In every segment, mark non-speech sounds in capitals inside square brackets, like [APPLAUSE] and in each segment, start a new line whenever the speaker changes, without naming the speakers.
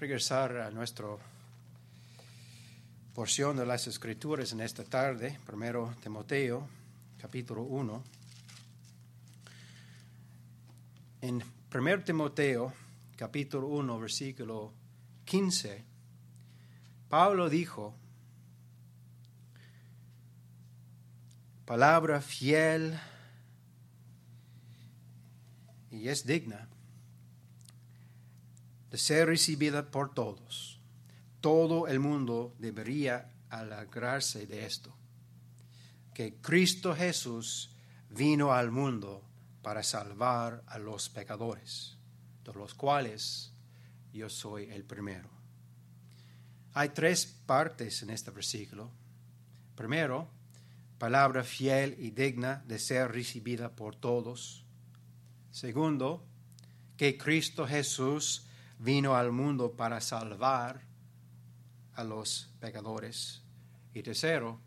regresar a nuestra porción de las Escrituras en esta tarde, primero Timoteo, capítulo 1. En 1 Timoteo, capítulo 1, versículo 15, Pablo dijo, palabra fiel y es digna de ser recibida por todos. Todo el mundo debería alegrarse de esto, que Cristo Jesús vino al mundo para salvar a los pecadores, de los cuales yo soy el primero. Hay tres partes en este versículo. Primero, palabra fiel y digna de ser recibida por todos. Segundo, que Cristo Jesús vino al mundo para salvar a los pecadores. Y tercero,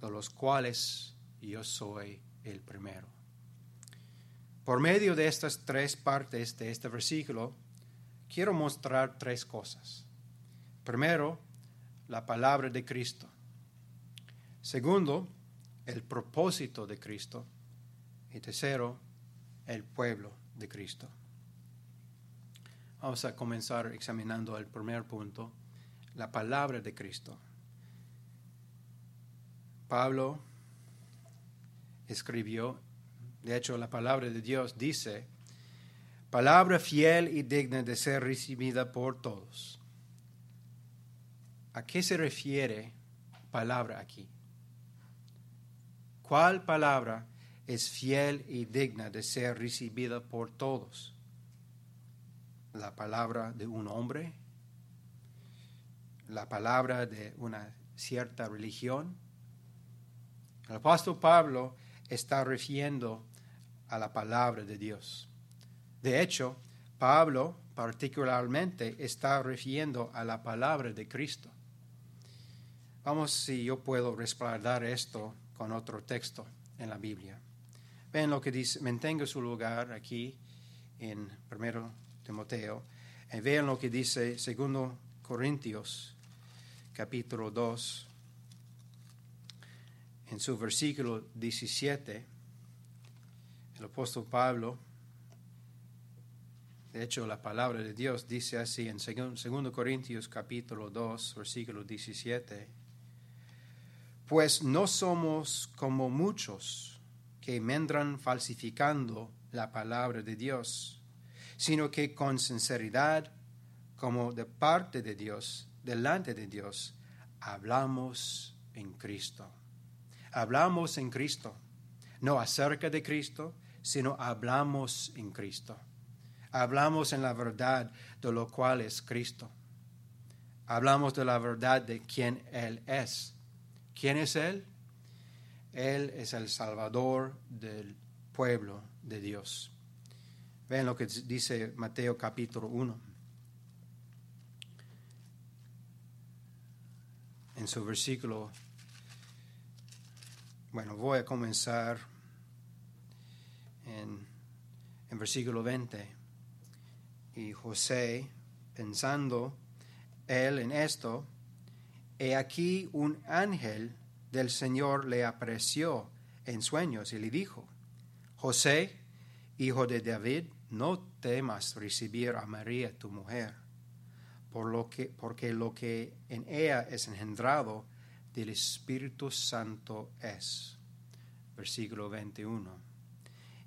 de los cuales yo soy el primero. Por medio de estas tres partes de este versículo, quiero mostrar tres cosas. Primero, la palabra de Cristo. Segundo, el propósito de Cristo. Y tercero, el pueblo de Cristo. Vamos a comenzar examinando el primer punto, la palabra de Cristo. Pablo escribió, de hecho la palabra de Dios dice, palabra fiel y digna de ser recibida por todos. ¿A qué se refiere palabra aquí? ¿Cuál palabra es fiel y digna de ser recibida por todos? La palabra de un hombre, la palabra de una cierta religión. El apóstol Pablo está refiriendo a la palabra de Dios. De hecho, Pablo particularmente está refiriendo a la palabra de Cristo. Vamos si yo puedo respaldar esto con otro texto en la Biblia. Ven lo que dice, mantenga su lugar aquí en primero Timoteo. Y vean lo que dice 2 Corintios, capítulo 2, en su versículo 17. El apóstol Pablo, de hecho la palabra de Dios dice así en 2 Corintios capítulo 2, versículo 17. Pues no somos como muchos que mendran falsificando la palabra de Dios sino que con sinceridad, como de parte de Dios, delante de Dios, hablamos en Cristo. Hablamos en Cristo, no acerca de Cristo, sino hablamos en Cristo. Hablamos en la verdad de lo cual es Cristo. Hablamos de la verdad de quién Él es. ¿Quién es Él? Él es el Salvador del pueblo de Dios. Vean lo que dice Mateo capítulo 1. En su versículo, bueno, voy a comenzar en, en versículo 20. Y José, pensando él en esto, he aquí un ángel del Señor le apareció en sueños y le dijo, José, hijo de David, no temas recibir a María tu mujer, por lo que, porque lo que en ella es engendrado del Espíritu Santo es. Versículo 21.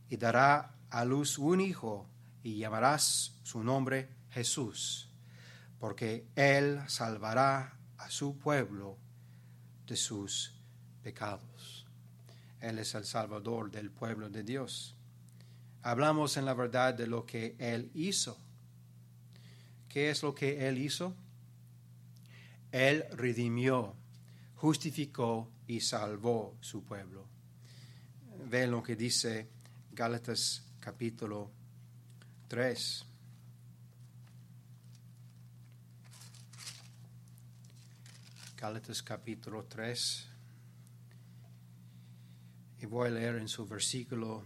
Y dará a luz un hijo y llamarás su nombre Jesús, porque él salvará a su pueblo de sus pecados. Él es el Salvador del pueblo de Dios hablamos en la verdad de lo que Él hizo. ¿Qué es lo que Él hizo? Él redimió, justificó y salvó su pueblo. Ven lo que dice Gálatas capítulo 3. Gálatas capítulo 3. Y voy a leer en su versículo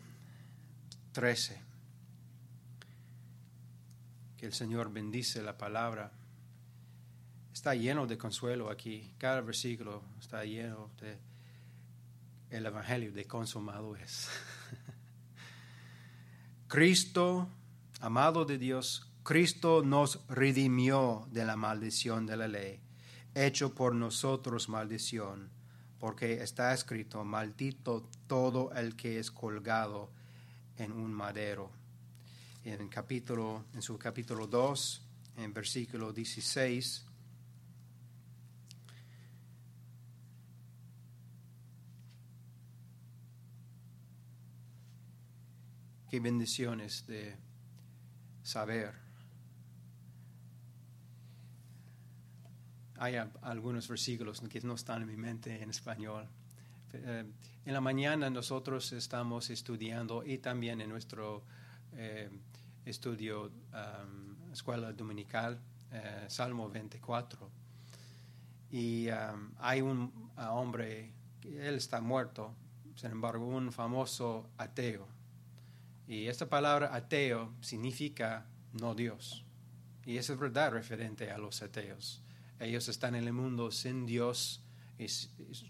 13. Que el Señor bendice la palabra está lleno de consuelo aquí. Cada versículo está lleno de el evangelio de consumado es. [LAUGHS] Cristo, amado de Dios, Cristo nos redimió de la maldición de la ley, hecho por nosotros maldición, porque está escrito, maldito todo el que es colgado en un madero. En, capítulo, en su capítulo 2, en versículo 16, qué bendiciones de saber. Hay algunos versículos que no están en mi mente en español. Eh, en la mañana nosotros estamos estudiando y también en nuestro eh, estudio escuela dominical, eh, Salmo 24. Y hay un hombre, él está muerto, sin embargo, un famoso ateo y esta palabra ateo significa no Dios. Y eso es verdad referente a los ateos. Ellos están en el mundo sin Dios, y,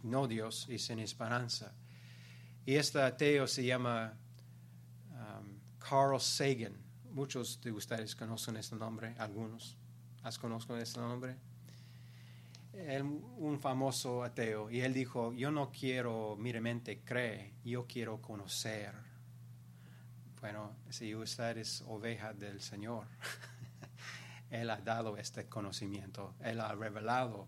no Dios y sin esperanza. Y este ateo se llama um, Carl Sagan. Muchos de ustedes conocen este nombre, algunos. ¿Has conocido este nombre? un famoso ateo. Y él dijo, yo no quiero meramente creer, yo quiero conocer bueno, si usted es oveja del Señor, [LAUGHS] Él ha dado este conocimiento, Él ha revelado.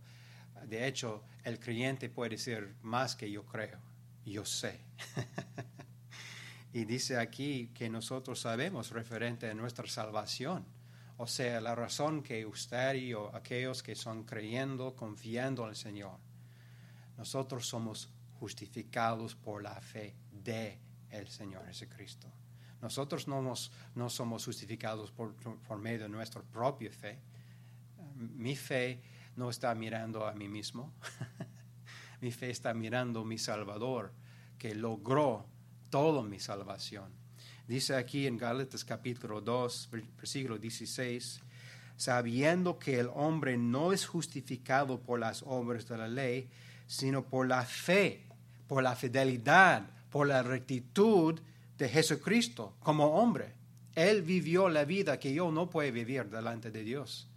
De hecho, el creyente puede decir más que yo creo, yo sé. [LAUGHS] y dice aquí que nosotros sabemos referente a nuestra salvación. O sea, la razón que usted y aquellos que son creyendo, confiando en el Señor, nosotros somos justificados por la fe de el Señor Jesucristo. Nosotros no, no somos justificados por, medio de nuestra propia fe. Mi fe no está mirando a mí mismo. [LAUGHS] mi fe está mirando a mi Salvador, que logró toda mi salvación. Dice aquí en Gálatas capítulo 2, versículo 16, sabiendo que el hombre no es justificado por las obras de la ley, sino por la fe, por la fidelidad, por la rectitud de Jesucristo como hombre. Él vivió la vida que yo no puedo vivir delante de Dios.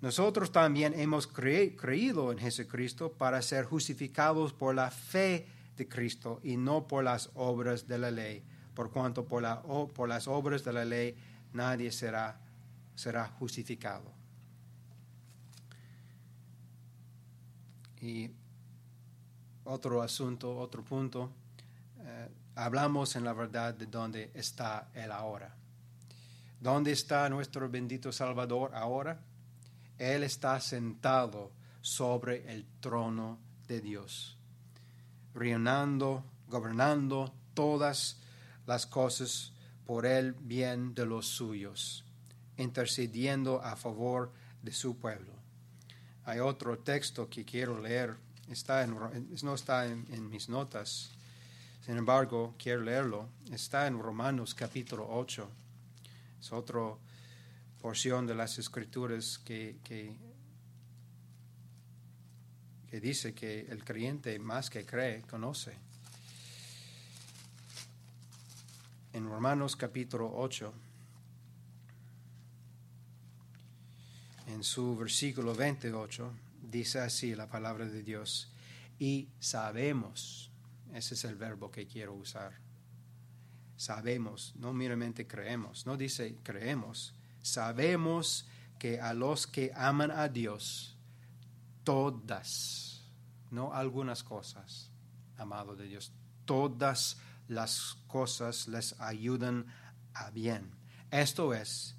Nosotros también hemos creído en Jesucristo para ser justificados por la fe de Cristo y no por las obras de la ley, por cuanto por, la, por las obras de la ley nadie será, justificado. Y otro asunto, otro punto. Eh, hablamos en la verdad de dónde está Él ahora. ¿Dónde está nuestro bendito Salvador ahora? Él está sentado sobre el trono de Dios, reinando, gobernando todas las cosas por el bien de los suyos, intercediendo a favor de su pueblo. Hay otro texto que quiero leer, está no está en mis notas, sin embargo, quiero leerlo. Está en Romanos capítulo 8. Es otra porción de las escrituras que, que, dice que el creyente más que cree, conoce. En Romanos capítulo 8, en su versículo 28, dice así la palabra de Dios, y sabemos ese es el verbo que quiero usar. Sabemos, no meramente creemos, no dice creemos, sabemos que a los que aman a Dios, todas, no algunas cosas, amado de Dios, todas las cosas les ayudan a bien. Esto es,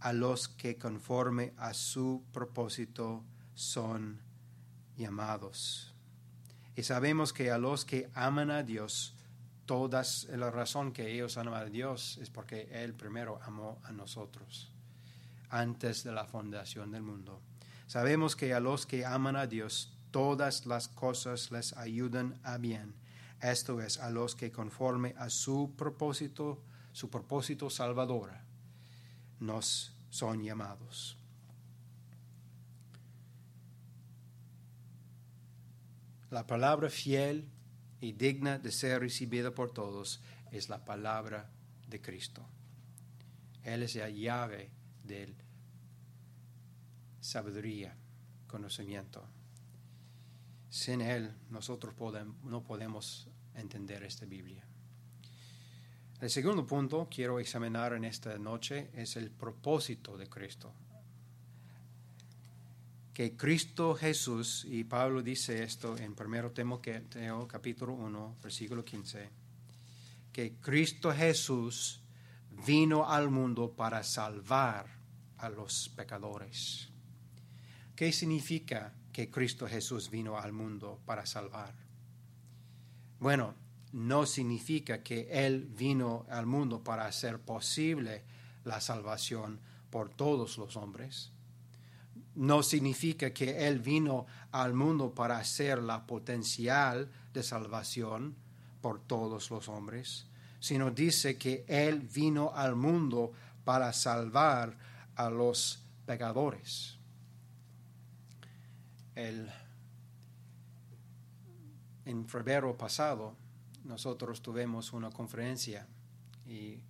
a los que conforme a su propósito son llamados. Y sabemos que a los que aman a Dios, todas la razón que ellos aman a Dios es porque Él primero amó a nosotros antes de la fundación del mundo. Sabemos que a los que aman a Dios, todas las cosas les ayudan a bien. Esto es, a los que conforme a su propósito, su propósito salvador, nos son llamados. La palabra fiel y digna de ser recibida por todos es la palabra de Cristo. Él es la llave de sabiduría, conocimiento. Sin Él nosotros no podemos entender esta Biblia. El segundo punto quiero examinar en esta noche es el propósito de Cristo. Que Cristo Jesús, y Pablo dice esto en 1 Timoteo capítulo 1, versículo 15, que Cristo Jesús vino al mundo para salvar a los pecadores. ¿Qué significa que Cristo Jesús vino al mundo para salvar? Bueno, no significa que Él vino al mundo para hacer posible la salvación por todos los hombres. No significa que Él vino al mundo para hacer la potencial de salvación por todos los hombres, sino dice que Él vino al mundo para salvar a los pecadores. El, en febrero pasado, nosotros tuvimos una conferencia y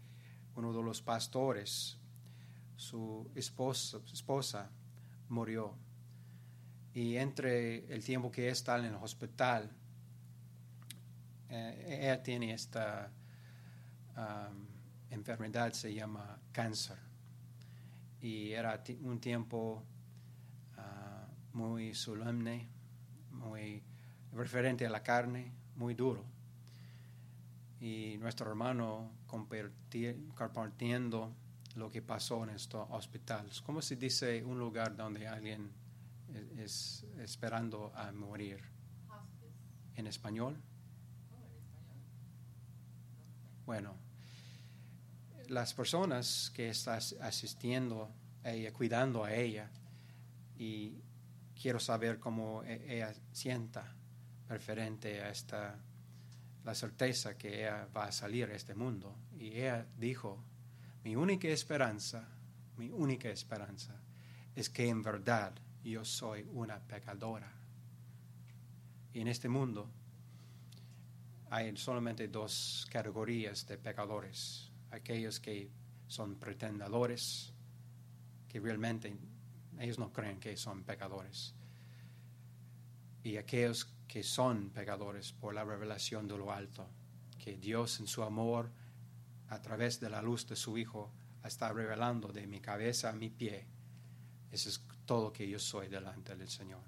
uno de los pastores, su esposa, esposa murió. Y entre el tiempo que está en el hospital, eh, ella tiene esta um, enfermedad, se llama cáncer. Y era un tiempo uh, muy solemne, muy referente a la carne, muy duro y nuestro hermano compartiendo lo que pasó en estos hospitales. ¿Cómo se dice un lugar donde alguien es, esperando a morir? ¿En español? Bueno, las personas que están asistiendo a ella, cuidando a ella, y quiero saber cómo e-, ella sienta referente a esta la certeza que ella va a salir de este mundo. Y ella dijo, mi única esperanza, mi única esperanza es que en verdad yo soy una pecadora. Y en este mundo hay solamente dos categorías de pecadores. Aquellos que son pretendadores, que realmente ellos no creen que son pecadores. Y aquellos que son pecadores por la revelación de lo alto, que Dios en su amor, a través de la luz de su Hijo, está revelando de mi cabeza a mi pie. Eso es todo que yo soy delante del Señor.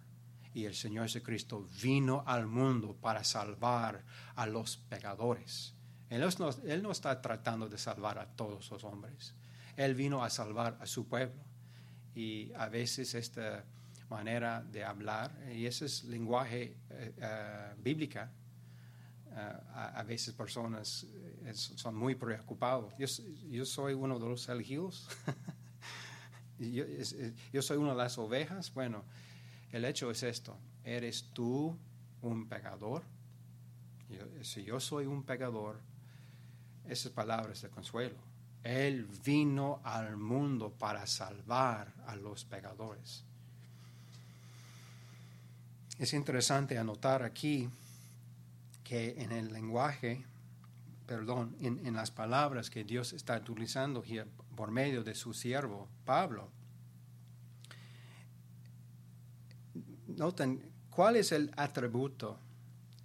Y el Señor Jesucristo vino al mundo para salvar a los pecadores. Él no, está tratando de salvar a todos los hombres. Él vino a salvar a su pueblo. Y a veces esta manera de hablar, y ese es lenguaje eh, bíblica. Eh, a, veces personas son muy preocupados. Yo, soy uno de los elegidos. [LAUGHS] yo, yo soy una de las ovejas. Bueno, el hecho es esto. ¿Eres tú un pecador? si yo soy un pecador, esas palabras de consuelo. Él vino al mundo para salvar a los pecadores. Es interesante anotar aquí que en el lenguaje, perdón, en, las palabras que Dios está utilizando por medio de su siervo Pablo, noten cuál es el atributo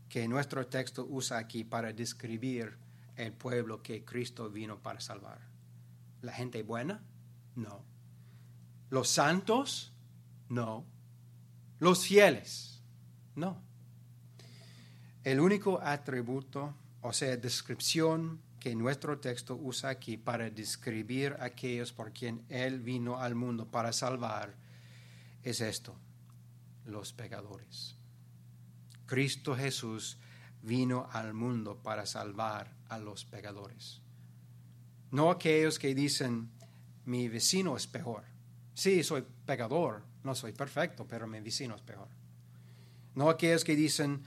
que nuestro texto usa aquí para describir el pueblo que Cristo vino para salvar. ¿La gente buena? No. ¿Los santos? No. ¿Los fieles? No. El único atributo, o sea, descripción que nuestro texto usa aquí para describir a aquellos por quien Él vino al mundo para salvar, es esto, los pecadores. Cristo Jesús vino al mundo para salvar a los pecadores. No aquellos que dicen, mi vecino es peor. Sí, soy pecador, no soy perfecto, pero mi vecino es peor. No aquellos que dicen,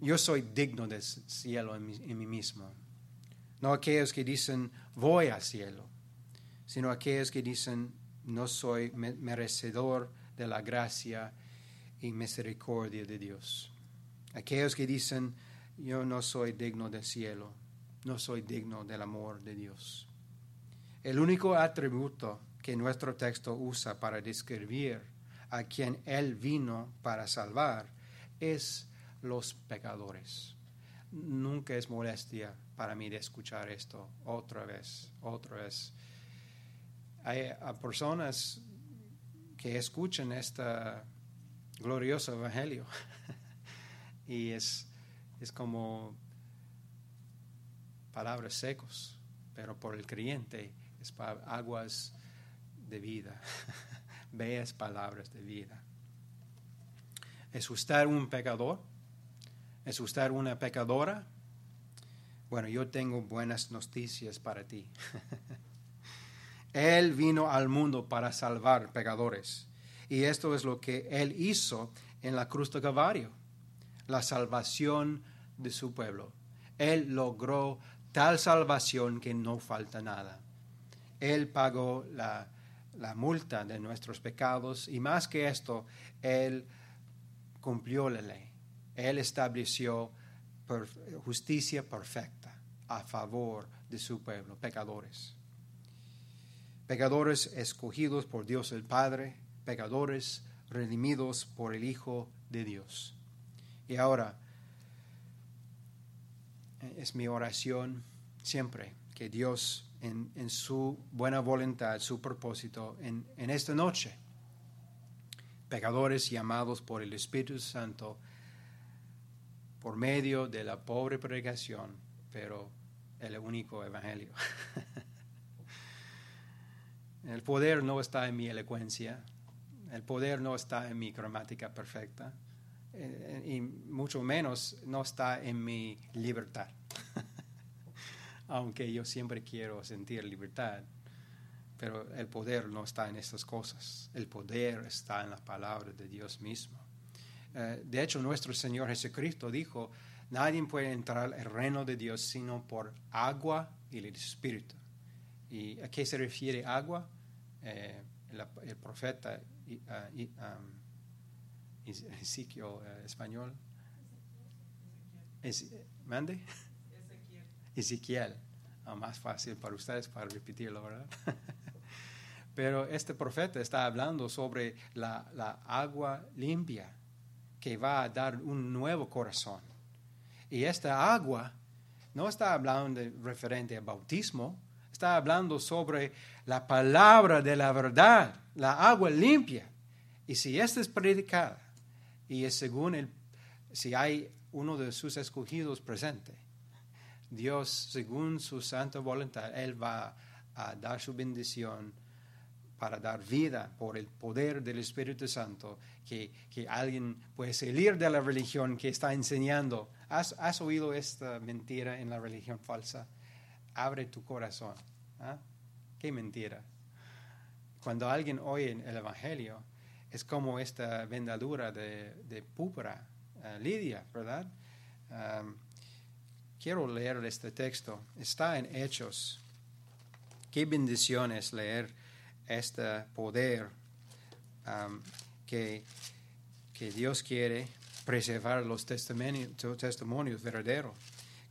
yo soy digno del cielo en mí, mismo. No aquellos que dicen, voy al cielo. Sino aquellos que dicen, no soy merecedor de la gracia y misericordia de Dios. Aquellos que dicen, yo no soy digno del cielo, no soy digno del amor de Dios. El único atributo que nuestro texto usa para describir a quien Él vino para salvar es los pecadores. Nunca es molestia para mí de escuchar esto otra vez, otra vez. Hay personas que escuchan este glorioso evangelio [LAUGHS] y es, es como palabras secos, pero por el creyente es aguas de vida, [LAUGHS] bellas palabras de vida. ¿Es usted un pecador? ¿Es usted una pecadora? Bueno, yo tengo buenas noticias para ti. [LAUGHS] él vino al mundo para salvar pecadores. Y esto es lo que Él hizo en la cruz de Calvario, la salvación de su pueblo. Él logró tal salvación que no falta nada. Él pagó la, la multa de nuestros pecados y más que esto, Él cumplió la ley. Él estableció justicia perfecta a favor de su pueblo, pecadores. Pecadores escogidos por Dios el Padre, pecadores redimidos por el Hijo de Dios. Y ahora, es mi oración siempre que Dios en, su buena voluntad, su propósito, en, en esta noche, pecadores llamados por el Espíritu Santo, por medio de la pobre predicación, pero el único evangelio. [LAUGHS] el poder no está en mi elocuencia, el poder no está en mi gramática perfecta, eh, y mucho menos no está en mi libertad. [LAUGHS] Aunque yo siempre quiero sentir libertad, pero el poder no está en estas cosas, el poder está en la palabra de Dios mismo. Eh, de hecho, nuestro Señor Jesucristo dijo, nadie puede entrar al reino de Dios sino por agua y el Espíritu. ¿Y a qué se refiere agua? Eh, el, profeta uh, Ezequiel uh, español. ¿Mande? Ezequiel. Ah, más fácil para ustedes para repetirlo, ¿verdad? [LAUGHS] Pero este profeta está hablando sobre la, la agua limpia que va a dar un nuevo corazón. Y esta agua no está hablando de referente al bautismo, está hablando sobre la palabra de la verdad, la agua limpia. Y si esta es predicada y es según el, si hay uno de sus escogidos presente, Dios, según su santa voluntad, Él va a dar su bendición para dar vida por el poder del Espíritu Santo, que, que alguien puede salir de la religión que está enseñando. ¿Has, ¿Has, oído esta mentira en la religión falsa? Abre tu corazón. ¿ah? Qué mentira. Cuando alguien oye el Evangelio, es como esta vendadura de, de uh, Lidia, ¿verdad? Quiero leer este texto. Está en Hechos. Qué bendición es leer este poder que, que, Dios quiere preservar los testimonios, testimonios verdaderos.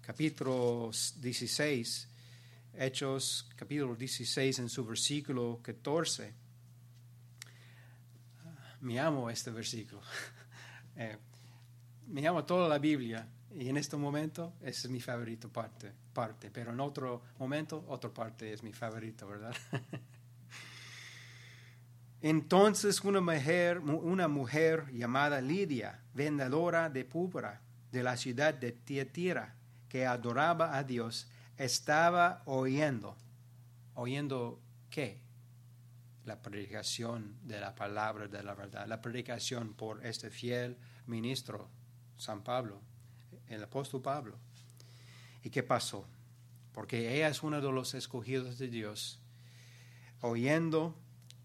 Capítulo 16, Hechos capítulo 16 en su versículo 14. Me amo este versículo. [LAUGHS] eh, me amo toda la Biblia y en este momento es mi favorito parte, parte, pero en otro momento otra parte es mi favorito, ¿verdad? [LAUGHS] Entonces una mujer, una mujer llamada Lidia, vendedora de púrpura de la ciudad de Tiatira, que adoraba a Dios, estaba oyendo. ¿Oyendo qué? La predicación de la palabra de la verdad, la predicación por este fiel ministro, San Pablo, el apóstol Pablo. ¿Y qué pasó? Porque ella es uno de los escogidos de Dios. Oyendo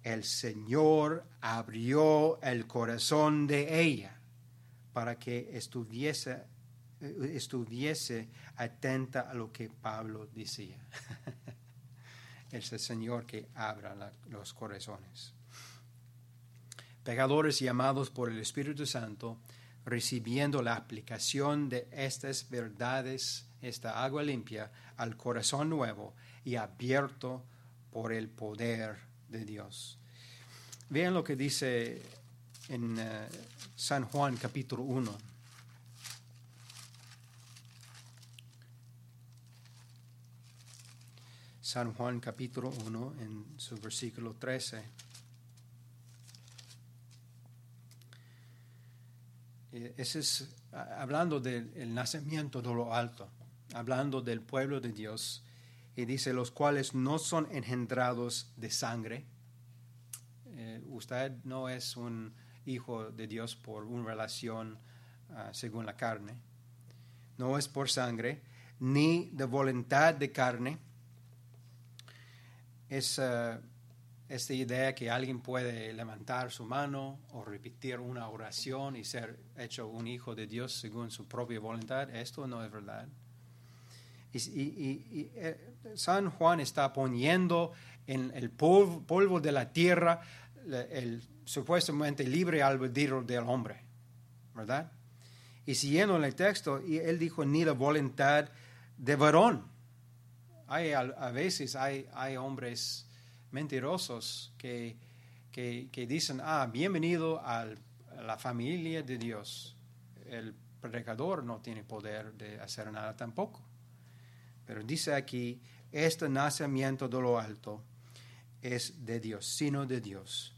el Señor abrió el corazón de ella para que estuviese, estuviese atenta a lo que Pablo decía. [LAUGHS] es el Señor que abra los corazones. Pecadores llamados por el Espíritu Santo recibiendo la aplicación de estas verdades, esta agua limpia, al corazón nuevo y abierto por el poder de Dios. Vean lo que dice en eh, San Juan capítulo 1. San Juan capítulo 1 en su versículo 13. Eh, ese es hablando del nacimiento de lo alto, hablando del pueblo de Dios, y dice, los cuales no son engendrados de sangre. Eh, usted no es un hijo de Dios por una relación ah, según la carne, no es por sangre, ni de voluntad de carne. Es ah, esta idea que alguien puede levantar su mano o repetir una oración y ser hecho un hijo de Dios según su propia voluntad, esto no es verdad. Y, eh, San Juan está poniendo en el polvo, de la tierra el supuestamente libre albedrío del hombre, ¿verdad? Y siguiendo en el texto, él dijo ni la voluntad de varón. Hay, a, veces hay, hombres mentirosos que, que, dicen, ah, bienvenido a la familia de Dios. El predicador no tiene poder de hacer nada tampoco. Pero dice aquí, este nacimiento de lo alto es de Dios, sino de Dios.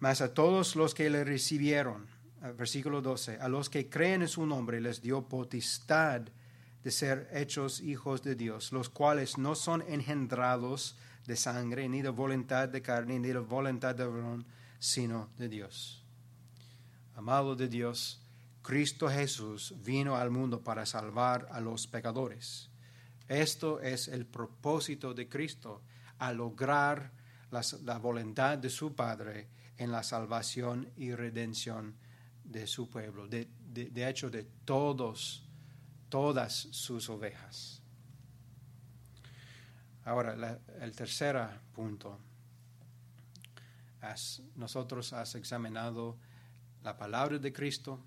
Mas a todos los que le recibieron, versículo 12, a los que creen en su nombre les dio potestad de ser hechos hijos de Dios, los cuales no son engendrados de sangre, ni de voluntad de carne, ni de voluntad de varón, sino de Dios. Amado de Dios, Cristo Jesús vino al mundo para salvar a los pecadores. Esto es el propósito de Cristo, a lograr la, voluntad de su Padre en la salvación y redención de su pueblo, de, de hecho de todos, todas sus ovejas. Ahora, el tercer punto. nosotros has examinado la palabra de Cristo,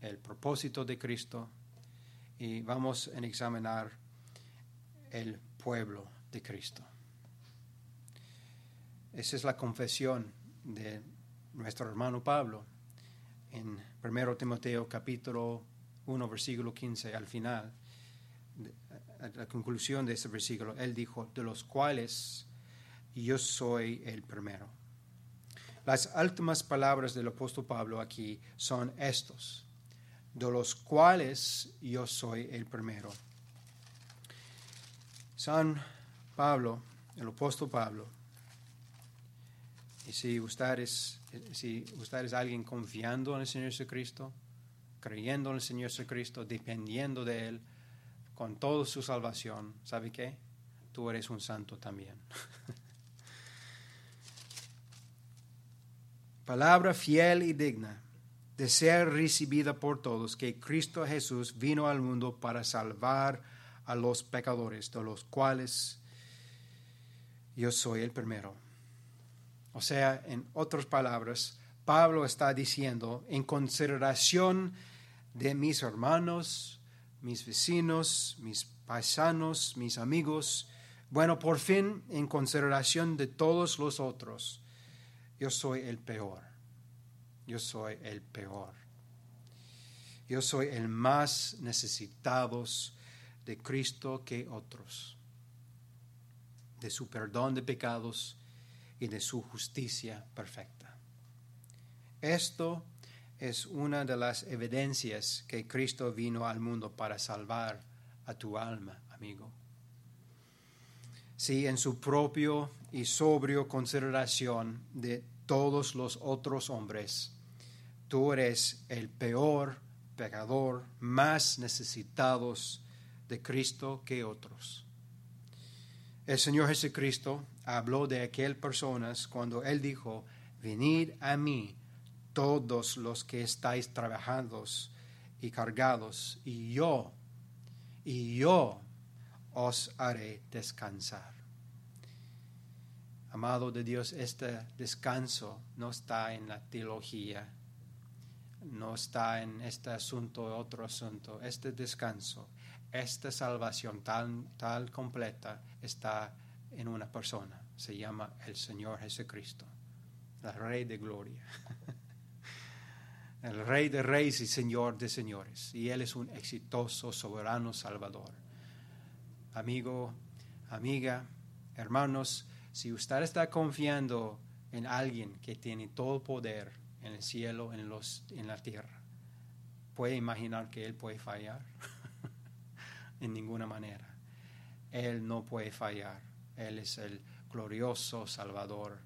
el propósito de Cristo, y vamos a examinar el pueblo de Cristo. Esa es la confesión de nuestro hermano Pablo en 1 Timoteo capítulo 1 versículo 15 al final a la conclusión de ese versículo, él dijo, de los cuales yo soy el primero. Las últimas palabras del apóstol Pablo aquí son estos, de los cuales yo soy el primero. San Pablo, el apóstol Pablo, y si usted si usted alguien confiando en el Señor Jesucristo, creyendo en el Señor Jesucristo, dependiendo de Él, con toda su salvación, ¿sabe qué? Tú eres un santo también. [LAUGHS] Palabra fiel y digna de ser recibida por todos, que Cristo Jesús vino al mundo para salvar a los pecadores, de los cuales yo soy el primero. O sea, en otras palabras, Pablo está diciendo, en consideración de mis hermanos, mis vecinos, mis paisanos, mis amigos, bueno, por fin, en consideración de todos los otros, yo soy el peor. Yo soy el peor. Yo soy el más necesitados de Cristo que otros, de su perdón de pecados y de su justicia perfecta. Esto es una de las evidencias que Cristo vino al mundo para salvar a tu alma, amigo. Si en su propio y sobrio consideración de todos los otros hombres, tú eres el peor pecador, más necesitados de Cristo que otros. El Señor Jesucristo habló de aquellas personas cuando Él dijo, venid a mí todos los que estáis trabajando y cargados, y yo, y yo os haré descansar. Amado de Dios, este descanso no está en la teología, no está en este asunto, otro asunto. Este descanso, esta salvación tan, tal completa está en una persona. Se llama el Señor Jesucristo, el Rey de Gloria. [LAUGHS] el Rey de Reyes y Señor de Señores. Y Él es un exitoso, soberano Salvador. Amigo, amiga, hermanos, si usted está confiando en alguien que tiene todo poder en el cielo, en, los, en la tierra, ¿puede imaginar que Él puede fallar? [LAUGHS] en ninguna manera. Él no puede fallar. Él es el glorioso Salvador,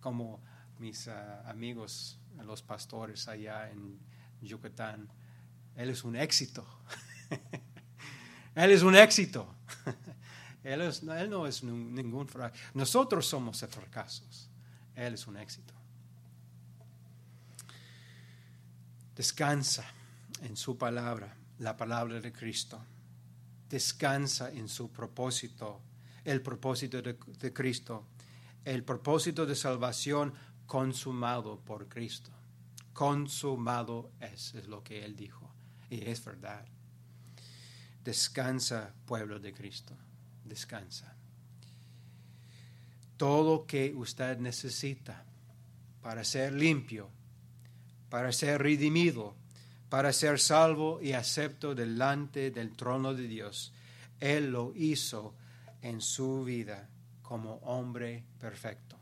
como mis ah, amigos, los pastores allá en Yucatán. Él es un éxito. [LAUGHS] él es un éxito. [LAUGHS] él, él, no es ningún fracaso. Nosotros somos fracasos. Él es un éxito. Descansa en su palabra, la palabra de Cristo. Descansa en su propósito, el propósito de Cristo, el propósito de salvación consumado por Cristo. Consumado es, es lo que Él dijo. Y es verdad. Descansa, pueblo de Cristo. Descansa. Todo que usted necesita para ser limpio, para ser redimido, para ser salvo y acepto delante del trono de Dios, Él lo hizo en su vida como hombre perfecto.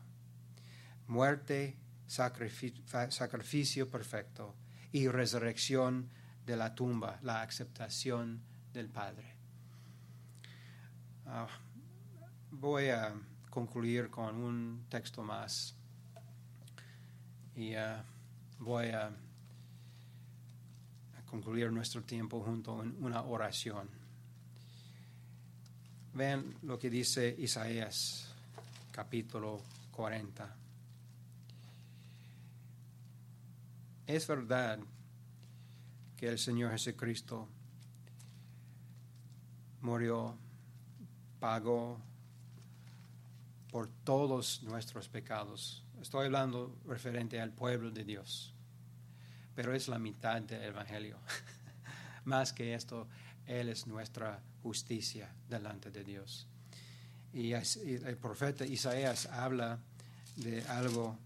Muerte, sacrificio, perfecto y resurrección de la tumba, la aceptación del Padre. Ah, voy a concluir con un texto más y ah, voy a concluir nuestro tiempo junto en una oración. Vean lo que dice Isaías capítulo 40. Es verdad que el Señor Jesucristo murió, pagó por todos nuestros pecados. Estoy hablando referente al pueblo de Dios, pero es la mitad del Evangelio. [LAUGHS] Más que esto, Él es nuestra justicia delante de Dios. Y el profeta Isaías habla de algo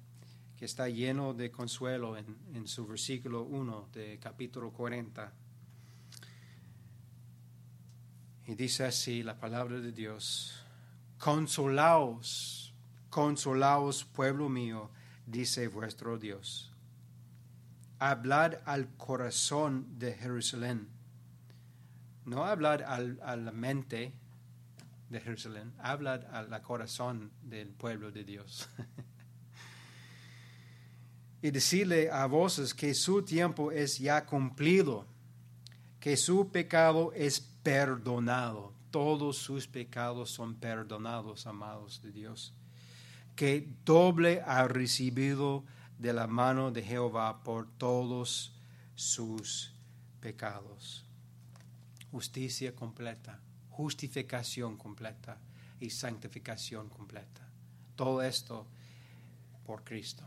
que está lleno de consuelo en, su versículo 1 de capítulo 40. Y dice así la palabra de Dios, consolaos, consolaos pueblo mío, dice vuestro Dios. Hablad al corazón de Jerusalén, no hablad a la mente de Jerusalén, hablad al corazón del pueblo de Dios. [LAUGHS] y decirle a voces que su tiempo es ya cumplido, que su pecado es perdonado. Todos sus pecados son perdonados, amados de Dios. Que doble ha recibido de la mano de Jehová por todos sus pecados. Justicia completa, justificación completa y santificación completa. Todo esto por Cristo.